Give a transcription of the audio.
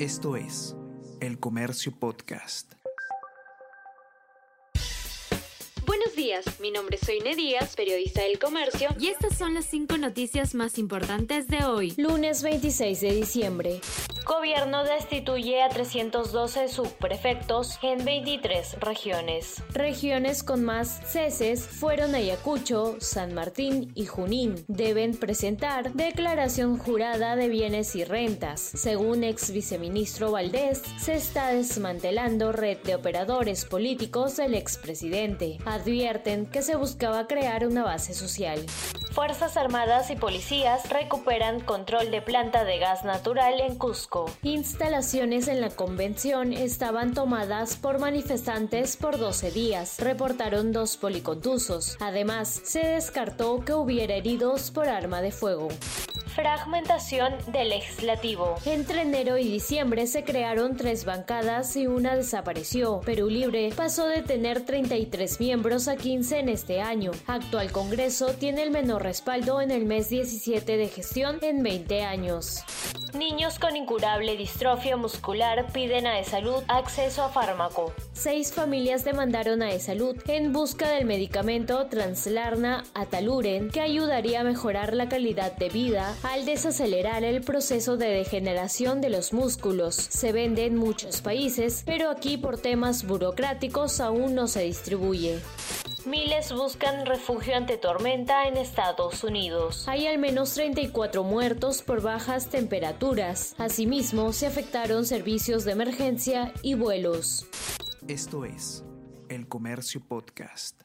Esto es El Comercio Podcast. Buenos días, mi nombre es Soine Díaz, periodista del Comercio, y estas son las cinco noticias más importantes de hoy, lunes 26 de diciembre. Gobierno destituye a 312 subprefectos en 23 regiones. Regiones con más ceses fueron Ayacucho, San Martín y Junín. Deben presentar declaración jurada de bienes y rentas. Según ex viceministro Valdés, se está desmantelando red de operadores políticos del expresidente. Advierten que se buscaba crear una base social. Fuerzas Armadas y policías recuperan control de planta de gas natural en Cusco. Instalaciones en la convención estaban tomadas por manifestantes por 12 días, reportaron dos policontusos. Además, se descartó que hubiera heridos por arma de fuego. Fragmentación del legislativo. Entre enero y diciembre se crearon tres bancadas y una desapareció. Perú Libre pasó de tener 33 miembros a 15 en este año. Actual Congreso tiene el menor respaldo en el mes 17 de gestión en 20 años. Niños con incurable distrofia muscular piden a E-Salud acceso a fármaco. Seis familias demandaron a E-Salud en busca del medicamento Translarna Ataluren que ayudaría a mejorar la calidad de vida al desacelerar el proceso de degeneración de los músculos. Se vende en muchos países, pero aquí por temas burocráticos aún no se distribuye. Miles buscan refugio ante tormenta en Estados Unidos. Hay al menos 34 muertos por bajas temperaturas. Asimismo, se afectaron servicios de emergencia y vuelos. Esto es El Comercio Podcast.